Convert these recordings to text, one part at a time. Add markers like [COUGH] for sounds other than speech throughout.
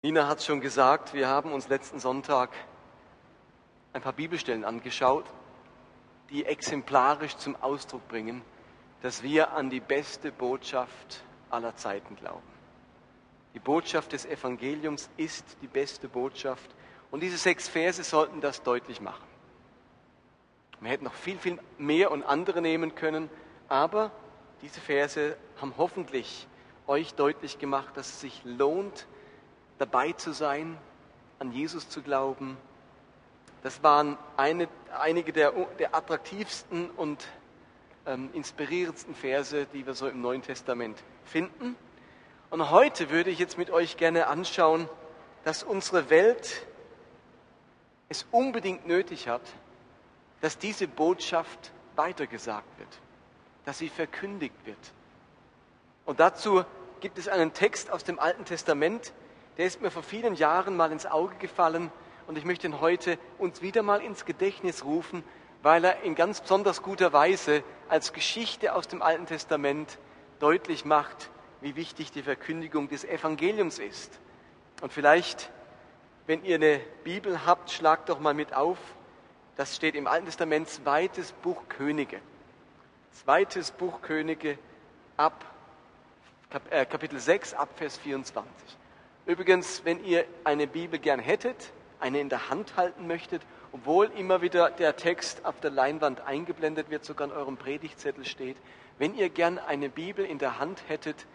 Nina hat schon gesagt, wir haben uns letzten Sonntag ein paar Bibelstellen angeschaut, die exemplarisch zum Ausdruck bringen, dass wir an die beste Botschaft aller Zeiten glauben. Die Botschaft des Evangeliums ist die beste Botschaft und diese sechs Verse sollten das deutlich machen. Wir hätten noch viel, viel mehr und andere nehmen können, aber diese Verse haben hoffentlich euch deutlich gemacht, dass es sich lohnt, dabei zu sein, an Jesus zu glauben. Das waren eine, einige der, der attraktivsten und ähm, inspirierendsten Verse, die wir so im Neuen Testament finden. Und heute würde ich jetzt mit euch gerne anschauen, dass unsere Welt es unbedingt nötig hat, dass diese Botschaft weitergesagt wird, dass sie verkündigt wird. Und dazu gibt es einen Text aus dem Alten Testament, der ist mir vor vielen Jahren mal ins Auge gefallen und ich möchte ihn heute uns wieder mal ins Gedächtnis rufen, weil er in ganz besonders guter Weise als Geschichte aus dem Alten Testament deutlich macht, wie wichtig die Verkündigung des Evangeliums ist. Und vielleicht, wenn ihr eine Bibel habt, schlagt doch mal mit auf. Das steht im Alten Testament, zweites Buch Könige. Zweites Buch Könige ab äh, Kapitel 6 ab Vers 24. Übrigens, wenn ihr eine Bibel gern hättet, eine in der Hand halten möchtet, obwohl immer wieder der Text auf der Leinwand eingeblendet wird, sogar in eurem Predigtzettel steht, wenn ihr gern eine Bibel in der Hand hättet,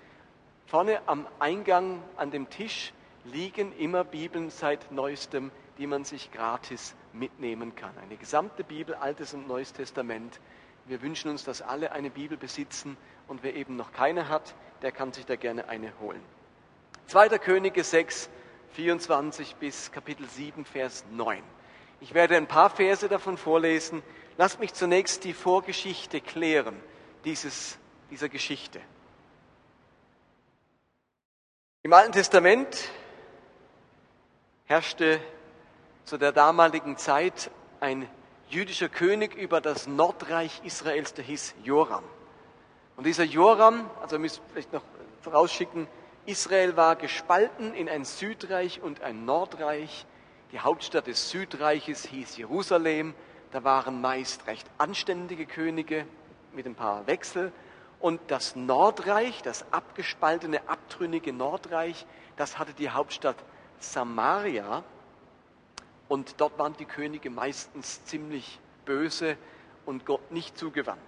vorne am Eingang an dem Tisch liegen immer Bibeln seit neuestem, die man sich gratis mitnehmen kann. Eine gesamte Bibel, Altes und Neues Testament. Wir wünschen uns, dass alle eine Bibel besitzen und wer eben noch keine hat, der kann sich da gerne eine holen. 2. Könige 6, 24 bis Kapitel 7, Vers 9. Ich werde ein paar Verse davon vorlesen. Lasst mich zunächst die Vorgeschichte klären, dieses, dieser Geschichte. Im Alten Testament herrschte zu der damaligen Zeit ein jüdischer König über das Nordreich Israels, der hieß Joram. Und dieser Joram, also müssen vielleicht noch vorausschicken, Israel war gespalten in ein Südreich und ein Nordreich. Die Hauptstadt des Südreiches hieß Jerusalem. Da waren meist recht anständige Könige mit ein paar Wechsel. Und das Nordreich, das abgespaltene, abtrünnige Nordreich, das hatte die Hauptstadt Samaria. Und dort waren die Könige meistens ziemlich böse und Gott nicht zugewandt.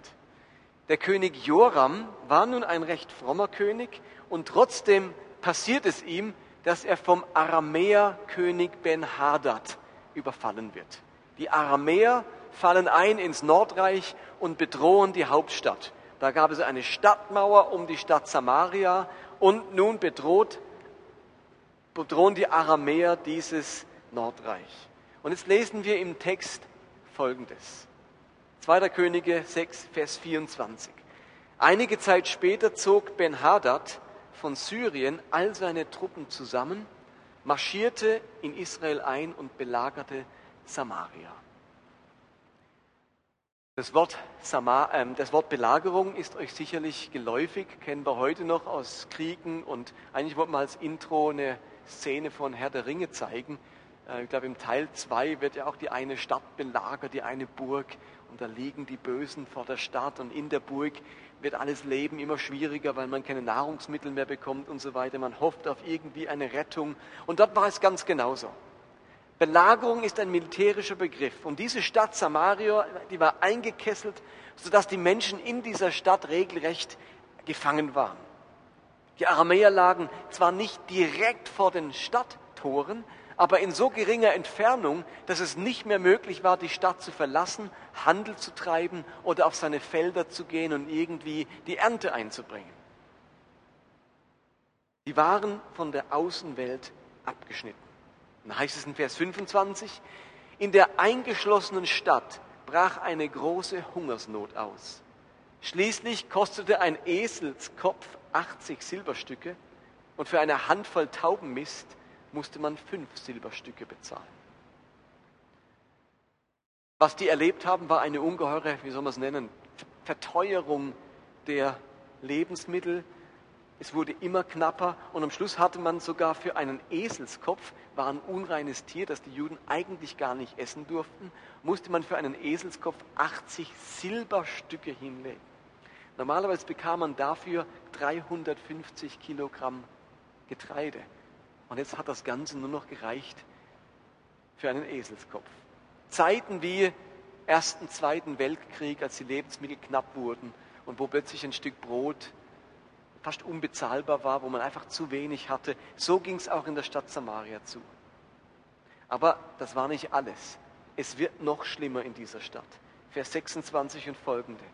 Der König Joram war nun ein recht frommer König und trotzdem passiert es ihm, dass er vom Aramäerkönig Ben-Hadad überfallen wird. Die Aramäer fallen ein ins Nordreich und bedrohen die Hauptstadt. Da gab es eine Stadtmauer um die Stadt Samaria und nun bedroht, bedrohen die Aramäer dieses Nordreich. Und jetzt lesen wir im Text Folgendes. 2. Könige 6, Vers 24. Einige Zeit später zog Ben-Hadad von Syrien all seine Truppen zusammen, marschierte in Israel ein und belagerte Samaria. Das Wort, Samar, äh, das Wort Belagerung ist euch sicherlich geläufig, kennen wir heute noch aus Kriegen und eigentlich wollten wir als Intro eine Szene von Herr der Ringe zeigen. Äh, ich glaube, im Teil 2 wird ja auch die eine Stadt belagert, die eine Burg und da liegen die Bösen vor der Stadt und in der Burg wird alles Leben immer schwieriger, weil man keine Nahrungsmittel mehr bekommt und so weiter. Man hofft auf irgendwie eine Rettung. Und dort war es ganz genauso. Belagerung ist ein militärischer Begriff. Und diese Stadt Samaria, die war eingekesselt, sodass die Menschen in dieser Stadt regelrecht gefangen waren. Die Aramäer lagen zwar nicht direkt vor den Stadttoren, aber in so geringer Entfernung, dass es nicht mehr möglich war, die Stadt zu verlassen, Handel zu treiben oder auf seine Felder zu gehen und irgendwie die Ernte einzubringen. Die waren von der Außenwelt abgeschnitten. Dann heißt es in Vers 25, in der eingeschlossenen Stadt brach eine große Hungersnot aus. Schließlich kostete ein Eselskopf 80 Silberstücke und für eine Handvoll Taubenmist musste man fünf Silberstücke bezahlen. Was die erlebt haben, war eine ungeheure, wie soll man es nennen, Verteuerung der Lebensmittel. Es wurde immer knapper und am Schluss hatte man sogar für einen Eselskopf, war ein unreines Tier, das die Juden eigentlich gar nicht essen durften, musste man für einen Eselskopf 80 Silberstücke hinlegen. Normalerweise bekam man dafür 350 Kilogramm Getreide. Und jetzt hat das Ganze nur noch gereicht für einen Eselskopf. Zeiten wie Ersten, Zweiten Weltkrieg, als die Lebensmittel knapp wurden und wo plötzlich ein Stück Brot fast unbezahlbar war, wo man einfach zu wenig hatte. So ging es auch in der Stadt Samaria zu. Aber das war nicht alles. Es wird noch schlimmer in dieser Stadt. Vers 26 und folgende.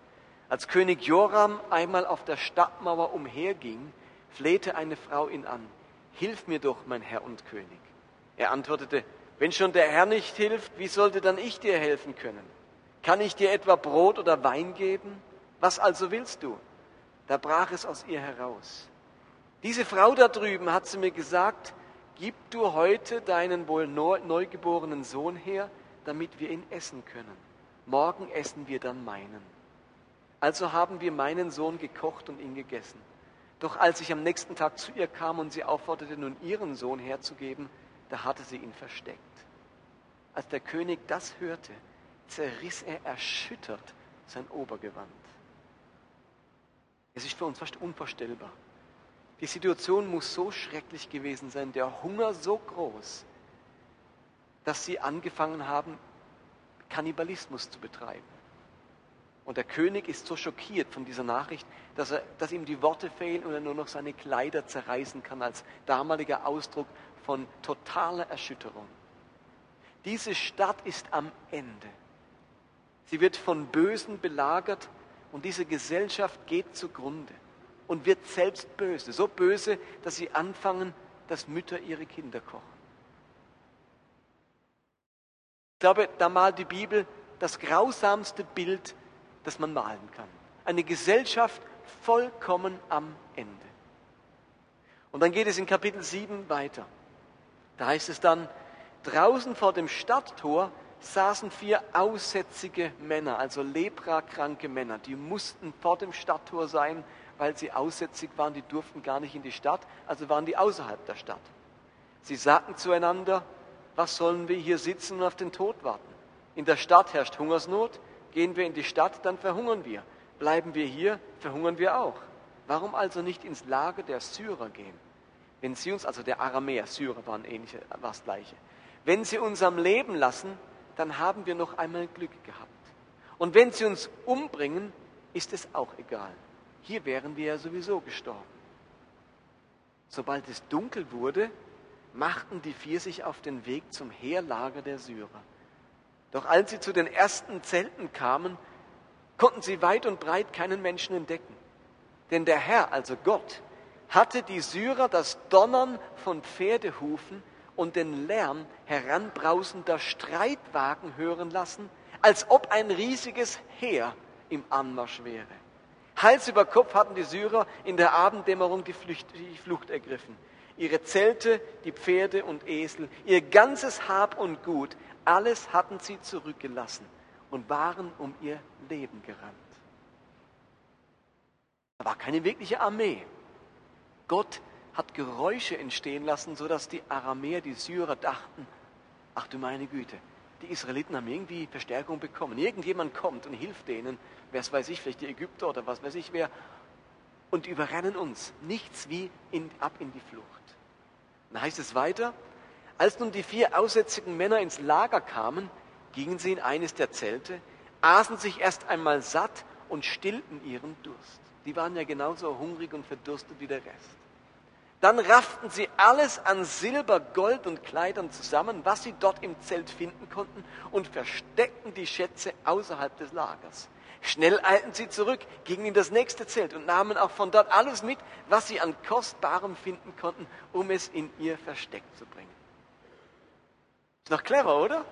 Als König Joram einmal auf der Stadtmauer umherging, flehte eine Frau ihn an. Hilf mir doch, mein Herr und König. Er antwortete, wenn schon der Herr nicht hilft, wie sollte dann ich dir helfen können? Kann ich dir etwa Brot oder Wein geben? Was also willst du? Da brach es aus ihr heraus. Diese Frau da drüben hat zu mir gesagt, gib du heute deinen wohl neugeborenen Sohn her, damit wir ihn essen können. Morgen essen wir dann meinen. Also haben wir meinen Sohn gekocht und ihn gegessen. Doch als ich am nächsten Tag zu ihr kam und sie aufforderte, nun ihren Sohn herzugeben, da hatte sie ihn versteckt. Als der König das hörte, zerriss er erschüttert sein Obergewand. Es ist für uns fast unvorstellbar. Die Situation muss so schrecklich gewesen sein, der Hunger so groß, dass sie angefangen haben, Kannibalismus zu betreiben. Und der König ist so schockiert von dieser Nachricht, dass, er, dass ihm die Worte fehlen und er nur noch seine Kleider zerreißen kann als damaliger Ausdruck von totaler Erschütterung. Diese Stadt ist am Ende. Sie wird von Bösen belagert und diese Gesellschaft geht zugrunde und wird selbst böse. So böse, dass sie anfangen, dass Mütter ihre Kinder kochen. Ich glaube, da malt die Bibel das grausamste Bild, das man malen kann. Eine Gesellschaft vollkommen am Ende. Und dann geht es in Kapitel 7 weiter. Da heißt es dann, draußen vor dem Stadttor saßen vier aussätzige Männer, also leprakranke Männer. Die mussten vor dem Stadttor sein, weil sie aussätzig waren. Die durften gar nicht in die Stadt, also waren die außerhalb der Stadt. Sie sagten zueinander, was sollen wir hier sitzen und auf den Tod warten? In der Stadt herrscht Hungersnot. Gehen wir in die Stadt, dann verhungern wir. Bleiben wir hier, verhungern wir auch. Warum also nicht ins Lager der Syrer gehen? Wenn sie uns, also der Aramäer, Syrer waren ähnliche, war das gleiche. Wenn sie uns am Leben lassen, dann haben wir noch einmal Glück gehabt. Und wenn sie uns umbringen, ist es auch egal. Hier wären wir ja sowieso gestorben. Sobald es dunkel wurde, machten die vier sich auf den Weg zum Heerlager der Syrer. Doch als sie zu den ersten Zelten kamen, konnten sie weit und breit keinen Menschen entdecken. Denn der Herr, also Gott, hatte die Syrer das Donnern von Pferdehufen und den Lärm heranbrausender Streitwagen hören lassen, als ob ein riesiges Heer im Anmarsch wäre. Hals über Kopf hatten die Syrer in der Abenddämmerung die Flucht, die Flucht ergriffen. Ihre Zelte, die Pferde und Esel, ihr ganzes Hab und Gut, alles hatten sie zurückgelassen und waren um ihr Leben gerannt. Da war keine wirkliche Armee. Gott hat Geräusche entstehen lassen, sodass die Aramäer, die Syrer dachten, ach du meine Güte, die Israeliten haben irgendwie Verstärkung bekommen. Irgendjemand kommt und hilft denen, wer weiß ich, vielleicht die Ägypter oder was weiß ich wer, und überrennen uns. Nichts wie in, ab in die Flucht. Dann heißt es weiter, als nun die vier aussätzigen Männer ins Lager kamen, gingen sie in eines der Zelte, aßen sich erst einmal satt und stillten ihren Durst. Die waren ja genauso hungrig und verdurstet wie der Rest. Dann rafften sie alles an Silber, Gold und Kleidern zusammen, was sie dort im Zelt finden konnten, und versteckten die Schätze außerhalb des Lagers. Schnell eilten sie zurück, gingen in das nächste Zelt und nahmen auch von dort alles mit, was sie an Kostbarem finden konnten, um es in ihr Versteck zu bringen. Ist doch clever, oder?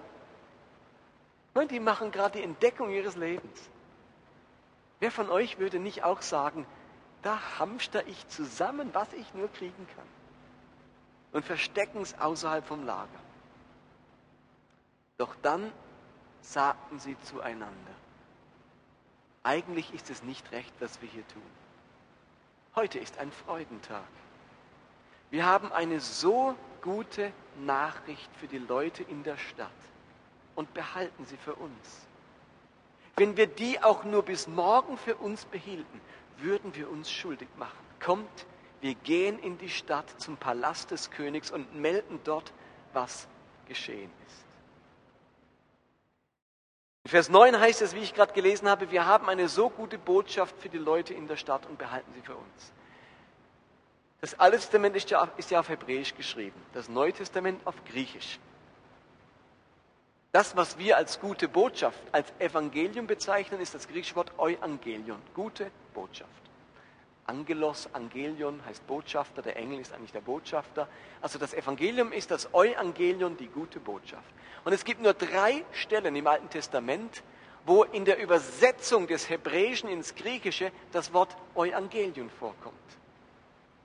Und die machen gerade die Entdeckung ihres Lebens. Wer von euch würde nicht auch sagen, da hamster ich zusammen, was ich nur kriegen kann. Und verstecken es außerhalb vom Lager. Doch dann sagten sie zueinander, eigentlich ist es nicht recht, was wir hier tun. Heute ist ein Freudentag. Wir haben eine so gute Nachricht für die Leute in der Stadt und behalten sie für uns. Wenn wir die auch nur bis morgen für uns behielten, würden wir uns schuldig machen. Kommt, wir gehen in die Stadt zum Palast des Königs und melden dort, was geschehen ist. Vers 9 heißt es, wie ich gerade gelesen habe, wir haben eine so gute Botschaft für die Leute in der Stadt und behalten sie für uns. Das Alte Testament ist ja, ist ja auf Hebräisch geschrieben, das Neue Testament auf Griechisch. Das, was wir als gute Botschaft, als Evangelium bezeichnen, ist das griechische Wort Euangelion, gute Botschaft. Angelos, Angelion heißt Botschafter, der Engel ist eigentlich der Botschafter. Also das Evangelium ist das Euangelion, die gute Botschaft. Und es gibt nur drei Stellen im Alten Testament, wo in der Übersetzung des Hebräischen ins Griechische das Wort Euangelion vorkommt.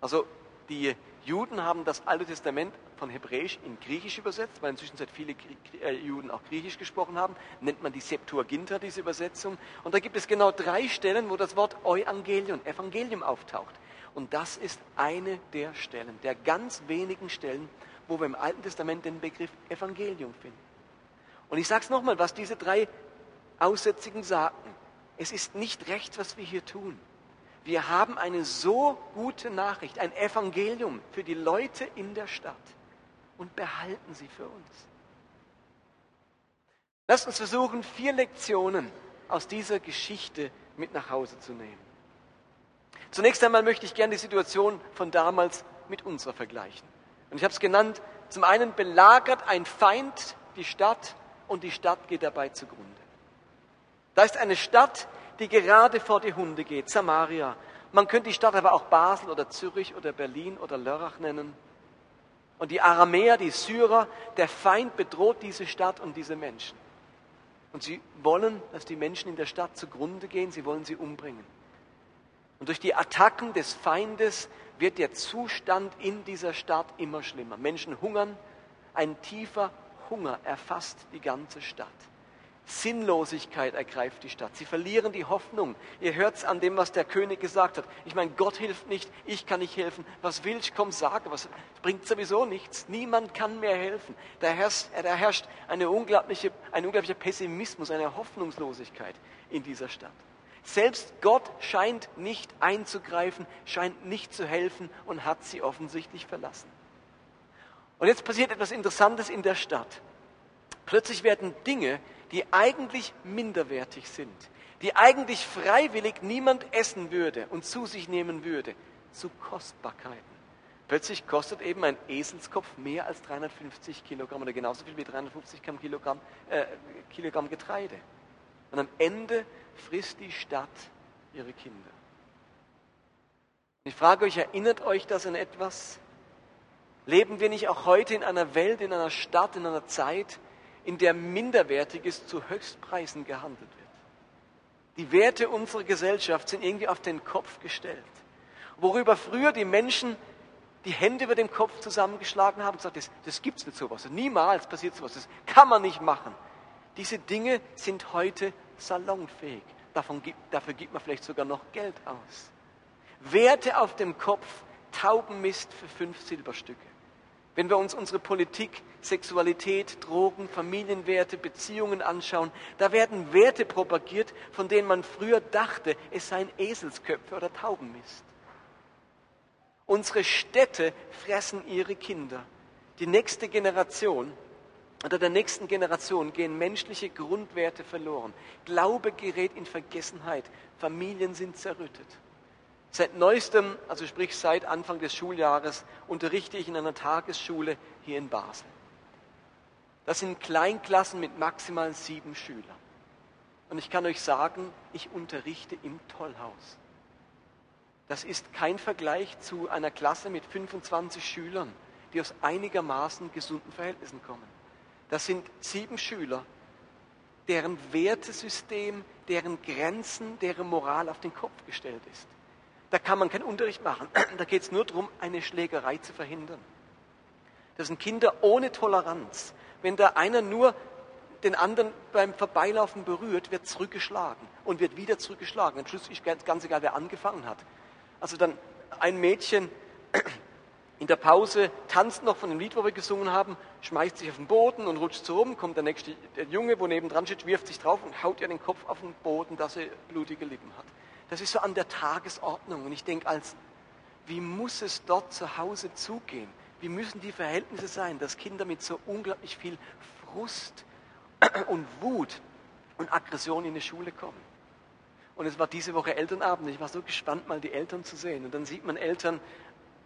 Also die Juden haben das Alte Testament von Hebräisch in Griechisch übersetzt, weil inzwischen seit viele äh, Juden auch Griechisch gesprochen haben, nennt man die Septuaginta, diese Übersetzung. Und da gibt es genau drei Stellen, wo das Wort Euangelion, Evangelium auftaucht. Und das ist eine der Stellen, der ganz wenigen Stellen, wo wir im Alten Testament den Begriff Evangelium finden. Und ich sage es nochmal, was diese drei Aussätzigen sagten. Es ist nicht recht, was wir hier tun. Wir haben eine so gute Nachricht, ein Evangelium für die Leute in der Stadt und behalten sie für uns. Lasst uns versuchen, vier Lektionen aus dieser Geschichte mit nach Hause zu nehmen. Zunächst einmal möchte ich gerne die Situation von damals mit unserer vergleichen. Und ich habe es genannt, zum einen belagert ein Feind die Stadt und die Stadt geht dabei zugrunde. Da ist eine Stadt, die gerade vor die Hunde geht, Samaria. Man könnte die Stadt aber auch Basel oder Zürich oder Berlin oder Lörrach nennen. Und die Aramäer, die Syrer, der Feind bedroht diese Stadt und diese Menschen. Und sie wollen, dass die Menschen in der Stadt zugrunde gehen, sie wollen sie umbringen. Und durch die Attacken des Feindes wird der Zustand in dieser Stadt immer schlimmer. Menschen hungern, ein tiefer Hunger erfasst die ganze Stadt. Sinnlosigkeit ergreift die Stadt. Sie verlieren die Hoffnung. Ihr hört es an dem, was der König gesagt hat. Ich meine, Gott hilft nicht, ich kann nicht helfen. Was will ich? Komm, sage was. Bringt sowieso nichts. Niemand kann mehr helfen. Da herrscht, da herrscht eine unglaubliche, ein unglaublicher Pessimismus, eine Hoffnungslosigkeit in dieser Stadt. Selbst Gott scheint nicht einzugreifen, scheint nicht zu helfen und hat sie offensichtlich verlassen. Und jetzt passiert etwas Interessantes in der Stadt. Plötzlich werden Dinge, die eigentlich minderwertig sind, die eigentlich freiwillig niemand essen würde und zu sich nehmen würde, zu Kostbarkeiten. Plötzlich kostet eben ein Eselskopf mehr als 350 Kilogramm oder genauso viel wie 350 Kilogramm, äh, Kilogramm Getreide. Und am Ende frisst die Stadt ihre Kinder. Ich frage euch, erinnert euch das an etwas? Leben wir nicht auch heute in einer Welt, in einer Stadt, in einer Zeit, in der Minderwertiges zu Höchstpreisen gehandelt wird. Die Werte unserer Gesellschaft sind irgendwie auf den Kopf gestellt. Worüber früher die Menschen die Hände über dem Kopf zusammengeschlagen haben und gesagt, das, das es nicht sowas. Niemals passiert sowas. Das kann man nicht machen. Diese Dinge sind heute salonfähig. Davon gibt, dafür gibt man vielleicht sogar noch Geld aus. Werte auf dem Kopf, Taubenmist für fünf Silberstücke. Wenn wir uns unsere Politik, Sexualität, Drogen, Familienwerte, Beziehungen anschauen, da werden Werte propagiert, von denen man früher dachte, es seien Eselsköpfe oder Taubenmist. Unsere Städte fressen ihre Kinder. Die nächste Generation oder der nächsten Generation gehen menschliche Grundwerte verloren. Glaube gerät in Vergessenheit. Familien sind zerrüttet. Seit neuestem, also sprich seit Anfang des Schuljahres, unterrichte ich in einer Tagesschule hier in Basel. Das sind Kleinklassen mit maximal sieben Schülern. Und ich kann euch sagen, ich unterrichte im Tollhaus. Das ist kein Vergleich zu einer Klasse mit 25 Schülern, die aus einigermaßen gesunden Verhältnissen kommen. Das sind sieben Schüler, deren Wertesystem, deren Grenzen, deren Moral auf den Kopf gestellt ist. Da kann man keinen Unterricht machen. [CLEARS THROAT] Da geht es nur darum, eine Schlägerei zu verhindern. Das sind Kinder ohne Toleranz. Wenn da einer nur den anderen beim Vorbeilaufen berührt, wird zurückgeschlagen und wird wieder zurückgeschlagen. Am Schluss ist ganz egal, wer angefangen hat. Also dann ein Mädchen [CLEARS THROAT] in der Pause tanzt noch von dem Lied, wo wir gesungen haben, schmeißt sich auf den Boden und rutscht so rum, kommt der nächste der Junge, wo neben dran steht, wirft sich drauf und haut ihr den Kopf auf den Boden, dass sie blutige Lippen hat. Das ist so an der Tagesordnung. Und ich denke, als, wie muss es dort zu Hause zugehen? Wie müssen die Verhältnisse sein, dass Kinder mit so unglaublich viel Frust [CLEARS THROAT] und Wut und Aggression in die Schule kommen? Und es war diese Woche Elternabend. Ich war so gespannt, mal die Eltern zu sehen. Und dann sieht man Eltern,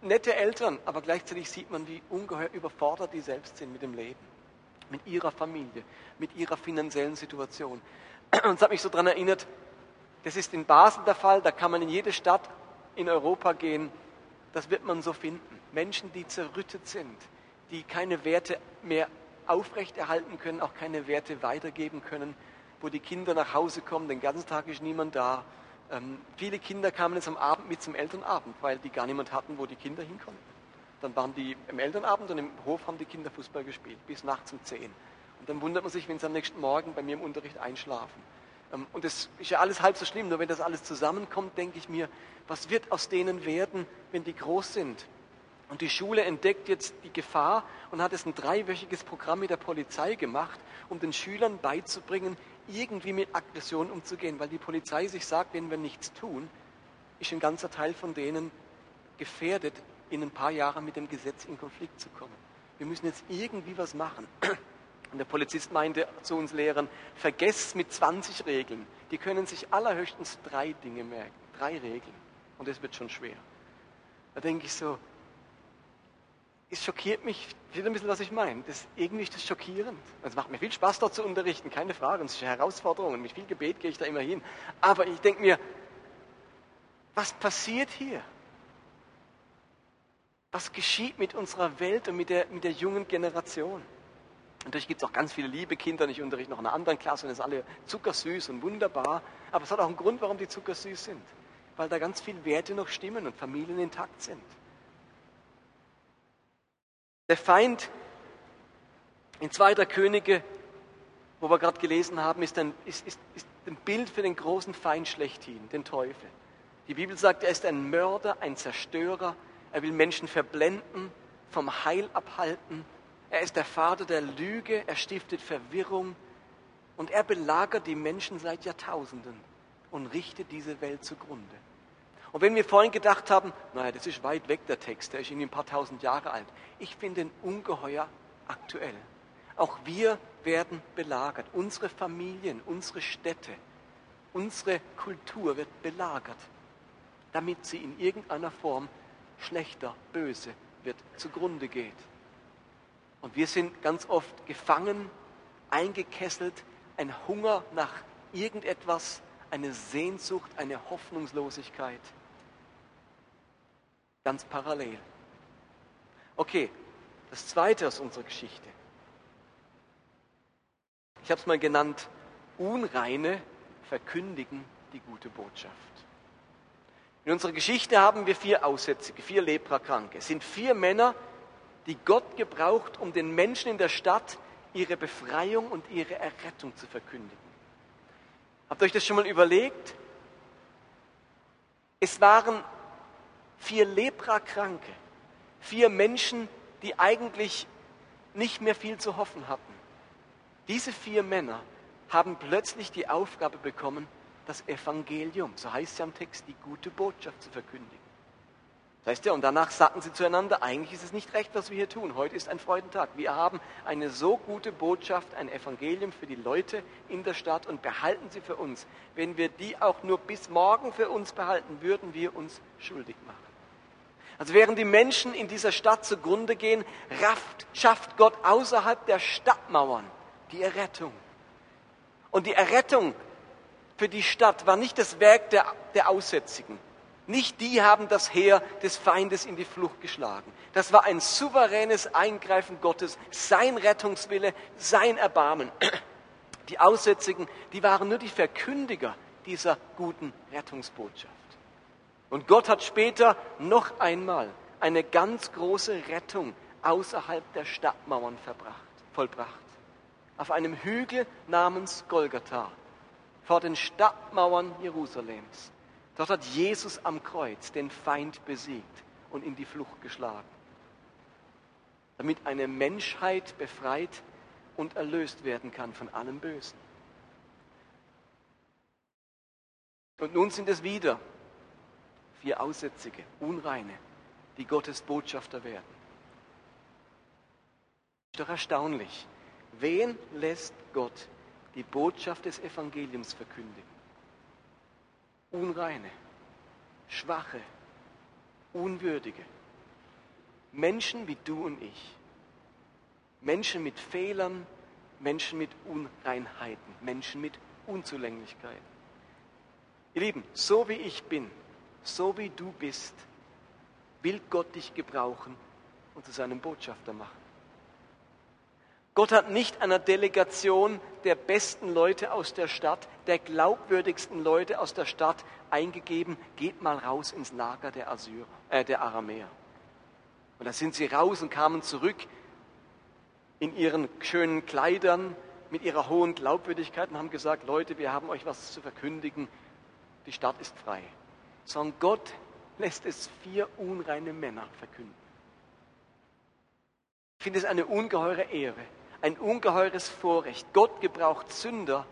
nette Eltern, aber gleichzeitig sieht man, wie ungeheuer überfordert die selbst sind mit dem Leben, mit ihrer Familie, mit ihrer finanziellen Situation. [CLEARS THROAT] Und es hat mich so daran erinnert, das ist in Basel der Fall, da kann man in jede Stadt in Europa gehen, das wird man so finden. Menschen, die zerrüttet sind, die keine Werte mehr aufrechterhalten können, auch keine Werte weitergeben können, wo die Kinder nach Hause kommen, den ganzen Tag ist niemand da, ähm, viele Kinder kamen jetzt am Abend mit zum Elternabend, weil die gar niemand hatten, wo die Kinder hinkommen. Dann waren die im Elternabend und im Hof haben die Kinder Fußball gespielt, bis nachts um 10. Und dann wundert man sich, wenn sie am nächsten Morgen bei mir im Unterricht einschlafen. Ähm, und das ist ja alles halb so schlimm, nur wenn das alles zusammenkommt, denke ich mir, was wird aus denen werden, wenn die groß sind? Und die Schule entdeckt jetzt die Gefahr und hat es ein dreiwöchiges Programm mit der Polizei gemacht, um den Schülern beizubringen, irgendwie mit Aggression umzugehen, weil die Polizei sich sagt, wenn wir nichts tun, ist ein ganzer Teil von denen gefährdet, in ein paar Jahren mit dem Gesetz in Konflikt zu kommen. Wir müssen jetzt irgendwie was machen. Und der Polizist meinte zu uns Lehrern, vergesst mit 20 Regeln. Die können sich allerhöchstens drei Dinge merken, drei Regeln. Und das wird schon schwer. Da denke ich so, es schockiert mich, wieder ein bisschen, was ich meine. Das, irgendwie ist das schockierend. Es macht mir viel Spaß, dort zu unterrichten, keine Frage. Es ist eine Herausforderung. Und mit viel Gebet gehe ich da immer hin. Aber ich denke mir, was passiert hier? Was geschieht mit unserer Welt und mit der, mit der jungen Generation? Natürlich gibt es auch ganz viele liebe Kinder und ich unterrichte noch in einer anderen Klasse und es ist alle zuckersüß und wunderbar. Aber es hat auch einen Grund, warum die zuckersüß sind. Weil da ganz viele Werte noch stimmen und Familien intakt sind. Der Feind in zweiter Könige, wo wir gerade gelesen haben, ist ein, ist, ist, ist ein Bild für den großen Feind schlechthin, den Teufel. Die Bibel sagt, er ist ein Mörder, ein Zerstörer. Er will Menschen verblenden, vom Heil abhalten. Er ist der Vater der Lüge, er stiftet Verwirrung und er belagert die Menschen seit Jahrtausenden und richtet diese Welt zugrunde. Und wenn wir vorhin gedacht haben, naja, das ist weit weg der Text, der ist irgendwie ein paar tausend Jahre alt. Ich finde ihn ungeheuer aktuell. Auch wir werden belagert. Unsere Familien, unsere Städte, unsere Kultur wird belagert, damit sie in irgendeiner Form schlechter, böse wird, zugrunde geht. Und wir sind ganz oft gefangen, eingekesselt, ein Hunger nach irgendetwas, eine Sehnsucht, eine Hoffnungslosigkeit ganz parallel. Okay, das Zweite aus unserer Geschichte. Ich habe es mal genannt, Unreine verkündigen die gute Botschaft. In unserer Geschichte haben wir vier Aussätzige, vier Leprakranke. Es sind vier Männer, die Gott gebraucht, um den Menschen in der Stadt ihre Befreiung und ihre Errettung zu verkündigen. Habt ihr euch das schon mal überlegt? Es waren vier Leprakranke, vier Menschen, die eigentlich nicht mehr viel zu hoffen hatten. Diese vier Männer haben plötzlich die Aufgabe bekommen, das Evangelium, so heißt es ja im Text, die gute Botschaft zu verkündigen. Das heißt ja, und danach sagten sie zueinander, eigentlich ist es nicht recht, was wir hier tun. Heute ist ein Freudentag. Wir haben eine so gute Botschaft, ein Evangelium für die Leute in der Stadt und behalten sie für uns. Wenn wir die auch nur bis morgen für uns behalten, würden wir uns schuldig machen. Also während die Menschen in dieser Stadt zugrunde gehen, rafft, schafft Gott außerhalb der Stadtmauern die Errettung. Und die Errettung für die Stadt war nicht das Werk der, der Aussätzigen. Nicht die haben das Heer des Feindes in die Flucht geschlagen. Das war ein souveränes Eingreifen Gottes, sein Rettungswille, sein Erbarmen. Die Aussätzigen, die waren nur die Verkündiger dieser guten Rettungsbotschaft. Und Gott hat später noch einmal eine ganz große Rettung außerhalb der Stadtmauern verbracht, vollbracht. Auf einem Hügel namens Golgatha, vor den Stadtmauern Jerusalems. Dort hat Jesus am Kreuz den Feind besiegt und in die Flucht geschlagen, damit eine Menschheit befreit und erlöst werden kann von allem Bösen. Und nun sind es wieder vier Aussätzige, Unreine, die Gottes Botschafter werden. Ist doch erstaunlich. Wen lässt Gott die Botschaft des Evangeliums verkündigen? Unreine, schwache, unwürdige. Menschen wie du und ich. Menschen mit Fehlern, Menschen mit Unreinheiten, Menschen mit Unzulänglichkeiten. Ihr Lieben, so wie ich bin, so wie du bist, will Gott dich gebrauchen und zu seinem Botschafter machen. Gott hat nicht einer Delegation der besten Leute aus der Stadt, der glaubwürdigsten Leute aus der Stadt eingegeben, geht mal raus ins Lager der, Assyrer, äh, der Aramäer. Und da sind sie raus und kamen zurück in ihren schönen Kleidern, mit ihrer hohen Glaubwürdigkeit und haben gesagt, Leute, wir haben euch was zu verkündigen, die Stadt ist frei. Sondern Gott lässt es vier unreine Männer verkünden. Ich finde es eine ungeheure Ehre, ein ungeheures Vorrecht. Gott gebraucht Sünder,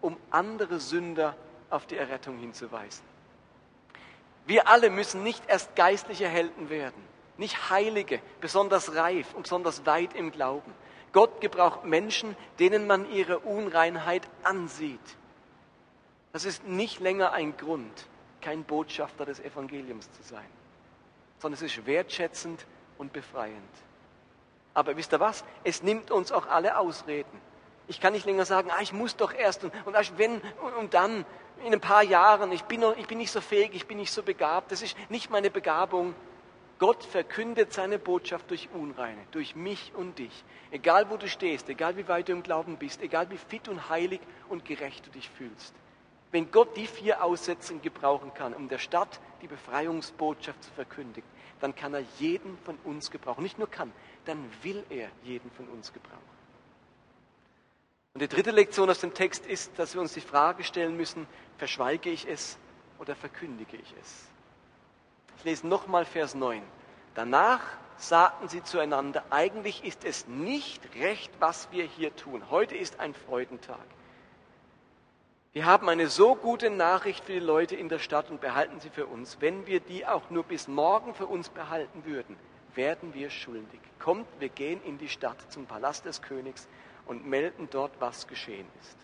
um andere Sünder auf die Errettung hinzuweisen. Wir alle müssen nicht erst geistliche Helden werden, nicht Heilige, besonders reif und besonders weit im Glauben. Gott gebraucht Menschen, denen man ihre Unreinheit ansieht. Das ist nicht länger ein Grund, kein Botschafter des Evangeliums zu sein, sondern es ist wertschätzend und befreiend. Aber wisst ihr was? Es nimmt uns auch alle Ausreden. Ich kann nicht länger sagen, ah, ich muss doch erst und, und wenn und, und dann in ein paar Jahren, ich bin, noch, ich bin nicht so fähig, ich bin nicht so begabt, das ist nicht meine Begabung. Gott verkündet seine Botschaft durch Unreine, durch mich und dich. Egal wo du stehst, egal wie weit du im Glauben bist, egal wie fit und heilig und gerecht du dich fühlst. Wenn Gott die vier Aussätze gebrauchen kann, um der Stadt die Befreiungsbotschaft zu verkündigen, dann kann er jeden von uns gebrauchen. Nicht nur kann, dann will er jeden von uns gebrauchen. Und die dritte Lektion aus dem Text ist, dass wir uns die Frage stellen müssen, verschweige ich es oder verkündige ich es? Ich lese nochmal Vers 9. Danach sagten sie zueinander, eigentlich ist es nicht recht, was wir hier tun. Heute ist ein Freudentag. Wir haben eine so gute Nachricht für die Leute in der Stadt und behalten sie für uns. Wenn wir die auch nur bis morgen für uns behalten würden, werden wir schuldig. Kommt, wir gehen in die Stadt zum Palast des Königs und melden dort, was geschehen ist.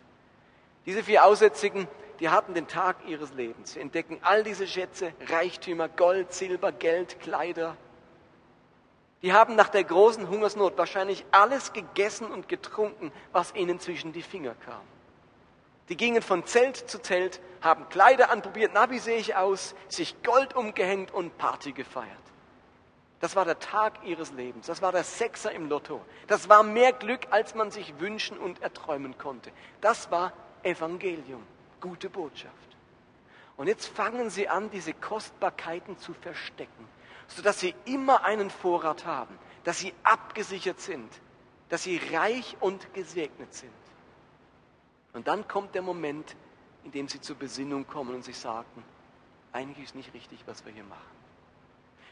Diese vier Aussätzigen, die hatten den Tag ihres Lebens. Sie entdecken all diese Schätze, Reichtümer, Gold, Silber, Geld, Kleider. Die haben nach der großen Hungersnot wahrscheinlich alles gegessen und getrunken, was ihnen zwischen die Finger kam. Die gingen von Zelt zu Zelt, haben Kleider anprobiert, na, wie sehe ich aus, sich Gold umgehängt und Party gefeiert. Das war der Tag ihres Lebens. Das war der Sechser im Lotto. Das war mehr Glück, als man sich wünschen und erträumen konnte. Das war Evangelium, gute Botschaft. Und jetzt fangen sie an, diese Kostbarkeiten zu verstecken, sodass sie immer einen Vorrat haben, dass sie abgesichert sind, dass sie reich und gesegnet sind. Und dann kommt der Moment, in dem sie zur Besinnung kommen und sich sagen, eigentlich ist nicht richtig, was wir hier machen.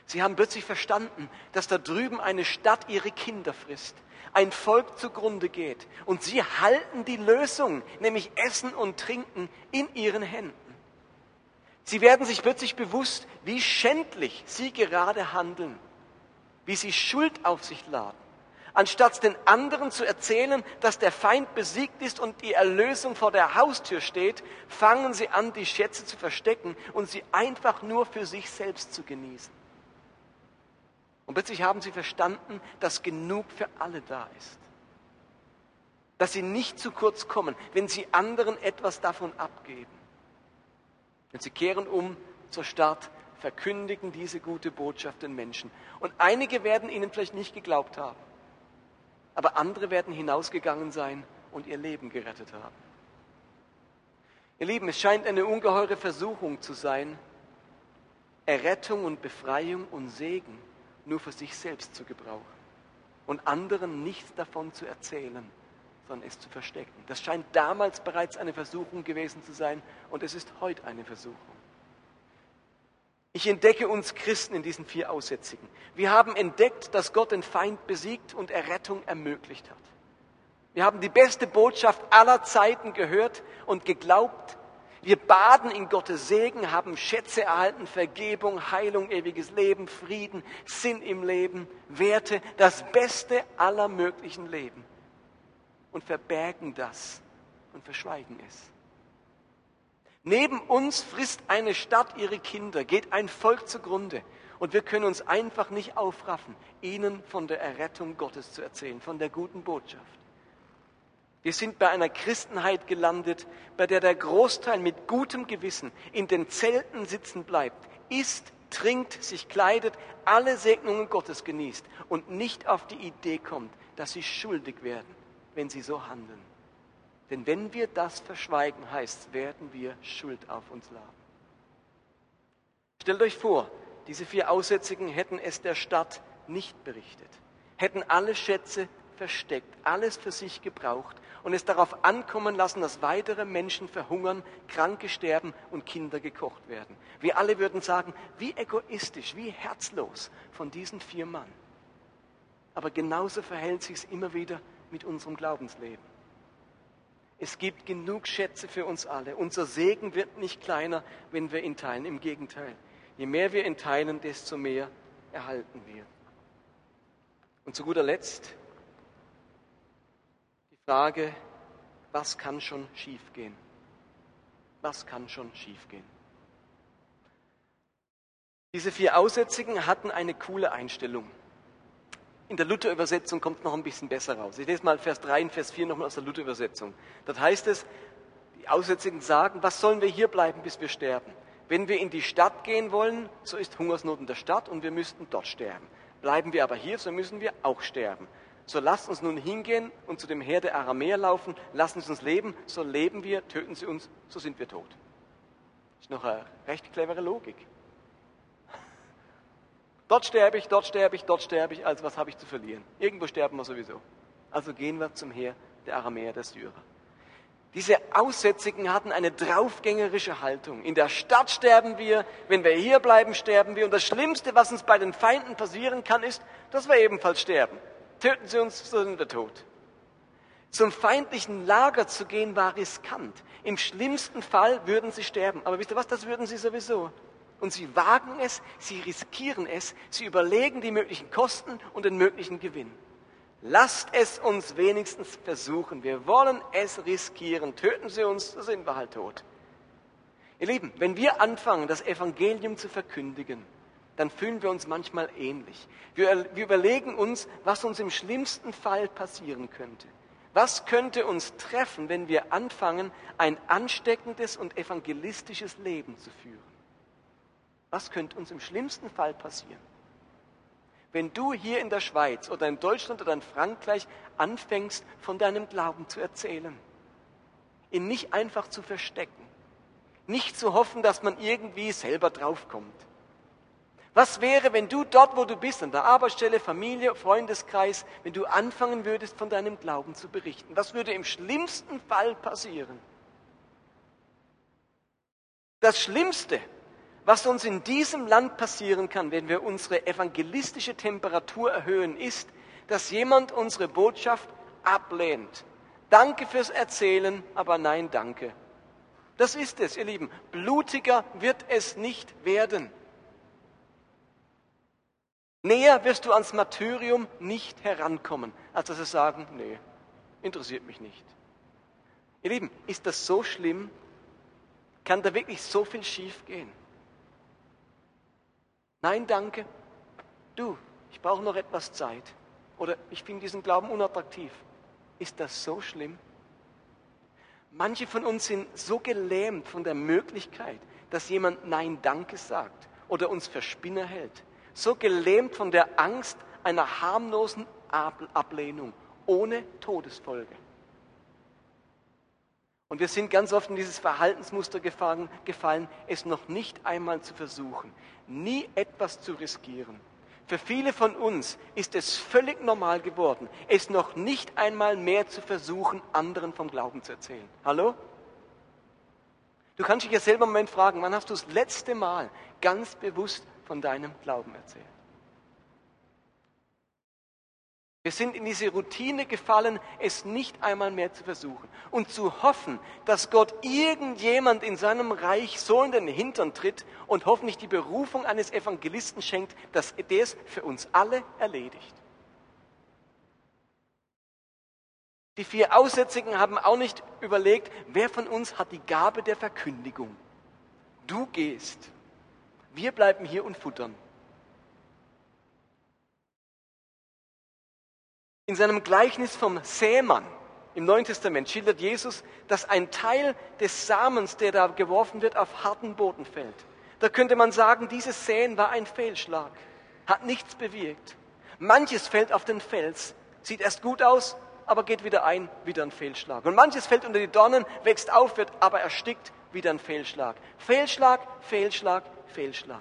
Sie haben plötzlich verstanden, dass da drüben eine Stadt ihre Kinder frisst, ein Volk zugrunde geht und sie halten die Lösung, nämlich Essen und Trinken, in ihren Händen. Sie werden sich plötzlich bewusst, wie schändlich sie gerade handeln, wie sie Schuld auf sich laden Anstatt den anderen zu erzählen, dass der Feind besiegt ist und die Erlösung vor der Haustür steht, fangen sie an, die Schätze zu verstecken und sie einfach nur für sich selbst zu genießen. Und plötzlich haben sie verstanden, dass genug für alle da ist. Dass sie nicht zu kurz kommen, wenn sie anderen etwas davon abgeben. Und sie kehren um zur Stadt, verkündigen diese gute Botschaft den Menschen. Und einige werden ihnen vielleicht nicht geglaubt haben aber andere werden hinausgegangen sein und ihr Leben gerettet haben. Ihr Lieben, es scheint eine ungeheure Versuchung zu sein, Errettung und Befreiung und Segen nur für sich selbst zu gebrauchen und anderen nichts davon zu erzählen, sondern es zu verstecken. Das scheint damals bereits eine Versuchung gewesen zu sein und es ist heute eine Versuchung. Ich entdecke uns Christen in diesen vier Aussätzigen. Wir haben entdeckt, dass Gott den Feind besiegt und Errettung ermöglicht hat. Wir haben die beste Botschaft aller Zeiten gehört und geglaubt. Wir baden in Gottes Segen, haben Schätze erhalten, Vergebung, Heilung, ewiges Leben, Frieden, Sinn im Leben, Werte, das Beste aller möglichen Leben und verbergen das und verschweigen es. Neben uns frisst eine Stadt ihre Kinder, geht ein Volk zugrunde. Und wir können uns einfach nicht aufraffen, ihnen von der Errettung Gottes zu erzählen, von der guten Botschaft. Wir sind bei einer Christenheit gelandet, bei der der Großteil mit gutem Gewissen in den Zelten sitzen bleibt, isst, trinkt, sich kleidet, alle Segnungen Gottes genießt und nicht auf die Idee kommt, dass sie schuldig werden, wenn sie so handeln. Denn wenn wir das verschweigen, heißt, werden wir Schuld auf uns laden. Stellt euch vor, diese vier Aussätzigen hätten es der Stadt nicht berichtet, hätten alle Schätze versteckt, alles für sich gebraucht und es darauf ankommen lassen, dass weitere Menschen verhungern, Kranke sterben und Kinder gekocht werden. Wir alle würden sagen, wie egoistisch, wie herzlos von diesen vier Mann. Aber genauso verhält sich es immer wieder mit unserem Glaubensleben. Es gibt genug Schätze für uns alle. Unser Segen wird nicht kleiner, wenn wir ihn teilen. Im Gegenteil, je mehr wir ihn teilen, desto mehr erhalten wir. Und zu guter Letzt die Frage, was kann schon schiefgehen? Was kann schon schiefgehen? Diese vier Aussätzigen hatten eine coole Einstellung. In der Luther-Übersetzung kommt es noch ein bisschen besser raus. Ich lese mal Vers 3 und Vers 4 nochmal aus der Luther-Übersetzung. Dort heißt es, die Aussätzigen sagen, was sollen wir hier bleiben, bis wir sterben? Wenn wir in die Stadt gehen wollen, so ist Hungersnot in der Stadt und wir müssten dort sterben. Bleiben wir aber hier, so müssen wir auch sterben. So lasst uns nun hingehen und zu dem Heer der Aramäer laufen, lassen Sie uns leben, so leben wir, töten Sie uns, so sind wir tot. Das ist noch eine recht clevere Logik. Dort sterbe ich, dort sterbe ich, dort sterbe ich, also was habe ich zu verlieren? Irgendwo sterben wir sowieso. Also gehen wir zum Heer der Aramäer, der Syrer. Diese Aussätzigen hatten eine draufgängerische Haltung. In der Stadt sterben wir, wenn wir hier bleiben, sterben wir. Und das Schlimmste, was uns bei den Feinden passieren kann, ist, dass wir ebenfalls sterben. Töten sie uns, so sind wir tot. Zum feindlichen Lager zu gehen war riskant. Im schlimmsten Fall würden sie sterben. Aber wisst ihr was, das würden sie sowieso. Und sie wagen es, sie riskieren es, sie überlegen die möglichen Kosten und den möglichen Gewinn. Lasst es uns wenigstens versuchen. Wir wollen es riskieren. Töten Sie uns, so sind wir halt tot. Ihr Lieben, wenn wir anfangen, das Evangelium zu verkündigen, dann fühlen wir uns manchmal ähnlich. Wir, wir überlegen uns, was uns im schlimmsten Fall passieren könnte. Was könnte uns treffen, wenn wir anfangen, ein ansteckendes und evangelistisches Leben zu führen? Was könnte uns im schlimmsten Fall passieren? Wenn du hier in der Schweiz oder in Deutschland oder in Frankreich anfängst, von deinem Glauben zu erzählen, ihn nicht einfach zu verstecken, nicht zu hoffen, dass man irgendwie selber draufkommt. Was wäre, wenn du dort, wo du bist, an der Arbeitsstelle, Familie, Freundeskreis, wenn du anfangen würdest, von deinem Glauben zu berichten? Was würde im schlimmsten Fall passieren? Das Schlimmste, was uns in diesem Land passieren kann, wenn wir unsere evangelistische Temperatur erhöhen, ist, dass jemand unsere Botschaft ablehnt. Danke fürs Erzählen, aber nein, danke. Das ist es, ihr Lieben. Blutiger wird es nicht werden. Näher wirst du ans Martyrium nicht herankommen, als dass sie sagen, nee, interessiert mich nicht. Ihr Lieben, ist das so schlimm? Kann da wirklich so viel schiefgehen? Nein, danke. Du, ich brauche noch etwas Zeit. Oder ich finde diesen Glauben unattraktiv. Ist das so schlimm? Manche von uns sind so gelähmt von der Möglichkeit, dass jemand Nein, danke sagt oder uns für Spinner hält. So gelähmt von der Angst einer harmlosen Ablehnung ohne Todesfolge. Und wir sind ganz oft in dieses Verhaltensmuster gefallen, gefallen, es noch nicht einmal zu versuchen, nie etwas zu riskieren. Für viele von uns ist es völlig normal geworden, es noch nicht einmal mehr zu versuchen, anderen vom Glauben zu erzählen. Hallo? Du kannst dich ja selber im Moment fragen, wann hast du das letzte Mal ganz bewusst von deinem Glauben erzählt? Wir sind in diese Routine gefallen, es nicht einmal mehr zu versuchen und zu hoffen, dass Gott irgendjemand in seinem Reich so in den Hintern tritt und hoffentlich die Berufung eines Evangelisten schenkt, dass der es für uns alle erledigt. Die vier Aussätzigen haben auch nicht überlegt, wer von uns hat die Gabe der Verkündigung. Du gehst. Wir bleiben hier und futtern. In seinem Gleichnis vom Sämann im Neuen Testament schildert Jesus, dass ein Teil des Samens, der da geworfen wird, auf harten Boden fällt. Da könnte man sagen, dieses Säen war ein Fehlschlag, hat nichts bewirkt. Manches fällt auf den Fels, sieht erst gut aus, aber geht wieder ein, wieder ein Fehlschlag. Und manches fällt unter die Dornen, wächst auf, wird aber erstickt, wieder ein Fehlschlag. Fehlschlag, Fehlschlag, Fehlschlag.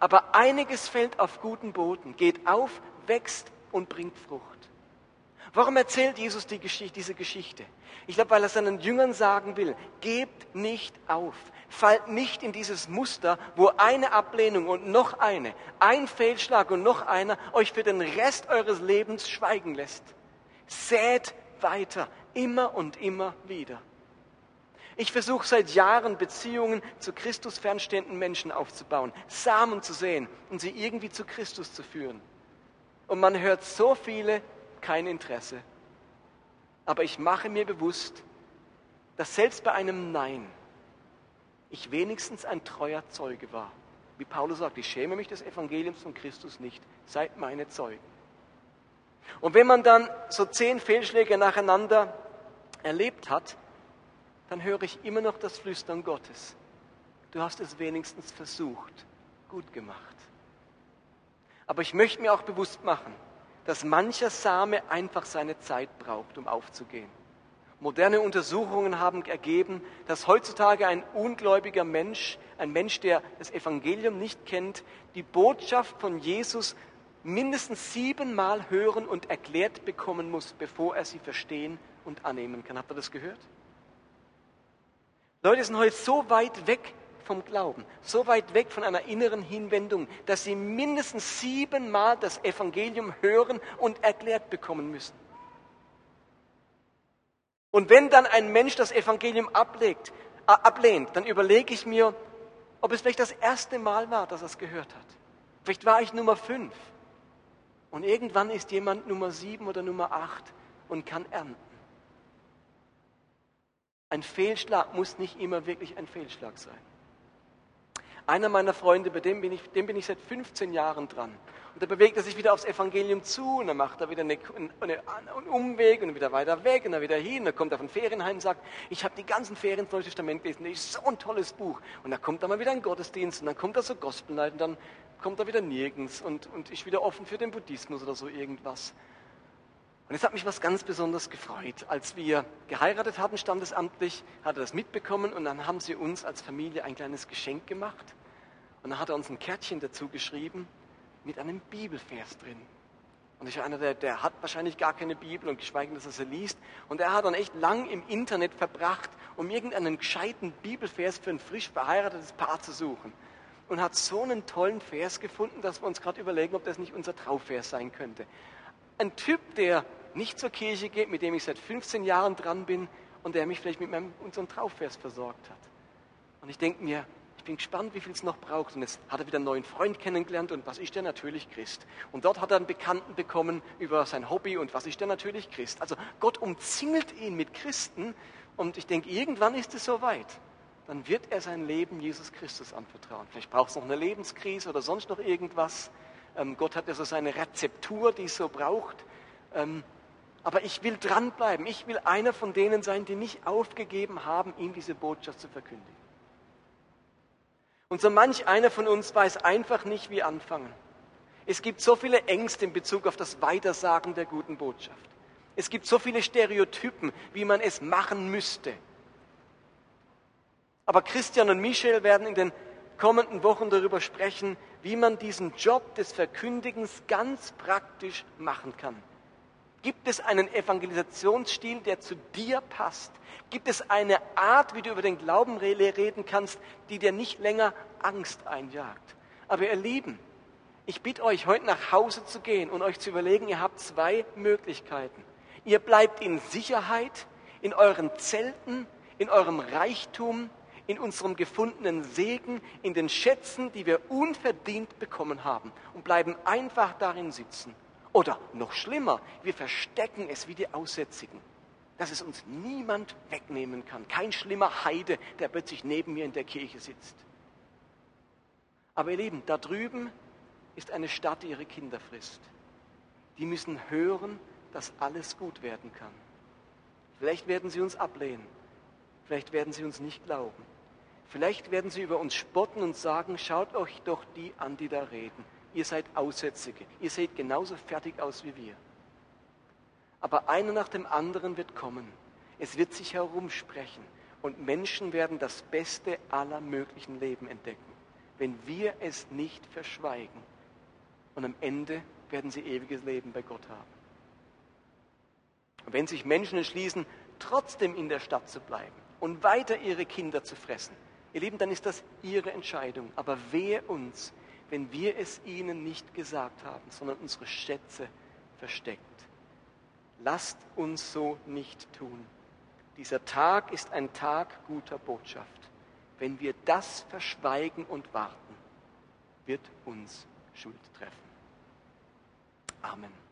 Aber einiges fällt auf guten Boden, geht auf, wächst, und bringt Frucht. Warum erzählt Jesus die Geschichte, diese Geschichte? Ich glaube, weil er seinen Jüngern sagen will, gebt nicht auf, fallt nicht in dieses Muster, wo eine Ablehnung und noch eine, ein Fehlschlag und noch einer euch für den Rest eures Lebens schweigen lässt. Sät weiter, immer und immer wieder. Ich versuche seit Jahren Beziehungen zu Christus fernstehenden Menschen aufzubauen, Samen zu sehen und sie irgendwie zu Christus zu führen. Und man hört so viele, kein Interesse. Aber ich mache mir bewusst, dass selbst bei einem Nein ich wenigstens ein treuer Zeuge war. Wie Paulus sagt, ich schäme mich des Evangeliums von Christus nicht. Seid meine Zeugen. Und wenn man dann so zehn Fehlschläge nacheinander erlebt hat, dann höre ich immer noch das Flüstern Gottes. Du hast es wenigstens versucht, gut gemacht. Aber ich möchte mir auch bewusst machen, dass mancher Same einfach seine Zeit braucht, um aufzugehen. Moderne Untersuchungen haben ergeben, dass heutzutage ein ungläubiger Mensch, ein Mensch, der das Evangelium nicht kennt, die Botschaft von Jesus mindestens siebenmal hören und erklärt bekommen muss, bevor er sie verstehen und annehmen kann. Habt ihr das gehört? Leute sind heute so weit weg vom Glauben, so weit weg von einer inneren Hinwendung, dass sie mindestens siebenmal das Evangelium hören und erklärt bekommen müssen. Und wenn dann ein Mensch das Evangelium ablegt, äh, ablehnt, dann überlege ich mir, ob es vielleicht das erste Mal war, dass er es gehört hat. Vielleicht war ich Nummer fünf. Und irgendwann ist jemand Nummer sieben oder Nummer acht und kann ernten. Ein Fehlschlag muss nicht immer wirklich ein Fehlschlag sein. Einer meiner Freunde, bei dem bin ich, dem bin ich seit 15 Jahren dran. Und da bewegt er sich wieder aufs Evangelium zu und dann macht er wieder eine, eine, einen Umweg und wieder weiter weg und dann wieder hin. Und dann kommt er von Ferienheim und sagt, ich habe die ganzen Ferien Neue Testament gelesen, das ist so ein tolles Buch. Und dann kommt er mal wieder ein Gottesdienst und dann kommt er so Gospelnight und dann kommt er wieder nirgends und, und ist wieder offen für den Buddhismus oder so irgendwas. Und es hat mich was ganz besonders gefreut. Als wir geheiratet hatten, standesamtlich, hat er das mitbekommen und dann haben sie uns als Familie ein kleines Geschenk gemacht. Und dann hat er uns ein Kärtchen dazu geschrieben mit einem Bibelvers drin. Und ich war einer, der, der hat wahrscheinlich gar keine Bibel und geschweige, dass er sie liest. Und er hat dann echt lang im Internet verbracht, um irgendeinen gescheiten Bibelvers für ein frisch verheiratetes Paar zu suchen. Und hat so einen tollen Vers gefunden, dass wir uns gerade überlegen, ob das nicht unser Trauvers sein könnte. Ein Typ, der nicht zur Kirche geht, mit dem ich seit 15 Jahren dran bin und der mich vielleicht mit meinem, unserem Trauvers versorgt hat. Und ich denke mir, bin gespannt, wie viel es noch braucht. Und jetzt hat er wieder einen neuen Freund kennengelernt und was ist der natürlich Christ. Und dort hat er einen Bekannten bekommen über sein Hobby und was ist der natürlich Christ. Also Gott umzingelt ihn mit Christen und ich denke, irgendwann ist es soweit. Dann wird er sein Leben Jesus Christus anvertrauen. Vielleicht braucht es noch eine Lebenskrise oder sonst noch irgendwas. Ähm, Gott hat ja so seine Rezeptur, die es so braucht. Ähm, aber ich will dranbleiben. Ich will einer von denen sein, die nicht aufgegeben haben, ihm diese Botschaft zu verkündigen. Und so manch einer von uns weiß einfach nicht, wie anfangen. Es gibt so viele Ängste in Bezug auf das Weitersagen der guten Botschaft. Es gibt so viele Stereotypen, wie man es machen müsste. Aber Christian und Michel werden in den kommenden Wochen darüber sprechen, wie man diesen Job des Verkündigens ganz praktisch machen kann. Gibt es einen Evangelisationsstil, der zu dir passt? Gibt es eine Art, wie du über den Glauben reden kannst, die dir nicht länger Angst einjagt? Aber ihr Lieben, ich bitte euch, heute nach Hause zu gehen und euch zu überlegen, ihr habt zwei Möglichkeiten. Ihr bleibt in Sicherheit, in euren Zelten, in eurem Reichtum, in unserem gefundenen Segen, in den Schätzen, die wir unverdient bekommen haben und bleiben einfach darin sitzen. Oder noch schlimmer, wir verstecken es wie die Aussätzigen, dass es uns niemand wegnehmen kann. Kein schlimmer Heide, der plötzlich neben mir in der Kirche sitzt. Aber ihr Lieben, da drüben ist eine Stadt, die ihre Kinder frisst. Die müssen hören, dass alles gut werden kann. Vielleicht werden sie uns ablehnen. Vielleicht werden sie uns nicht glauben. Vielleicht werden sie über uns spotten und sagen, schaut euch doch die an, die da reden. Ihr seid Aussätzige. Ihr seht genauso fertig aus wie wir. Aber einer nach dem anderen wird kommen. Es wird sich herumsprechen. Und Menschen werden das Beste aller möglichen Leben entdecken, wenn wir es nicht verschweigen. Und am Ende werden sie ewiges Leben bei Gott haben. Und wenn sich Menschen entschließen, trotzdem in der Stadt zu bleiben und weiter ihre Kinder zu fressen, Ihr Lieben, dann ist das Ihre Entscheidung. Aber wehe uns, wenn wir es ihnen nicht gesagt haben, sondern unsere Schätze versteckt. Lasst uns so nicht tun. Dieser Tag ist ein Tag guter Botschaft. Wenn wir das verschweigen und warten, wird uns Schuld treffen. Amen.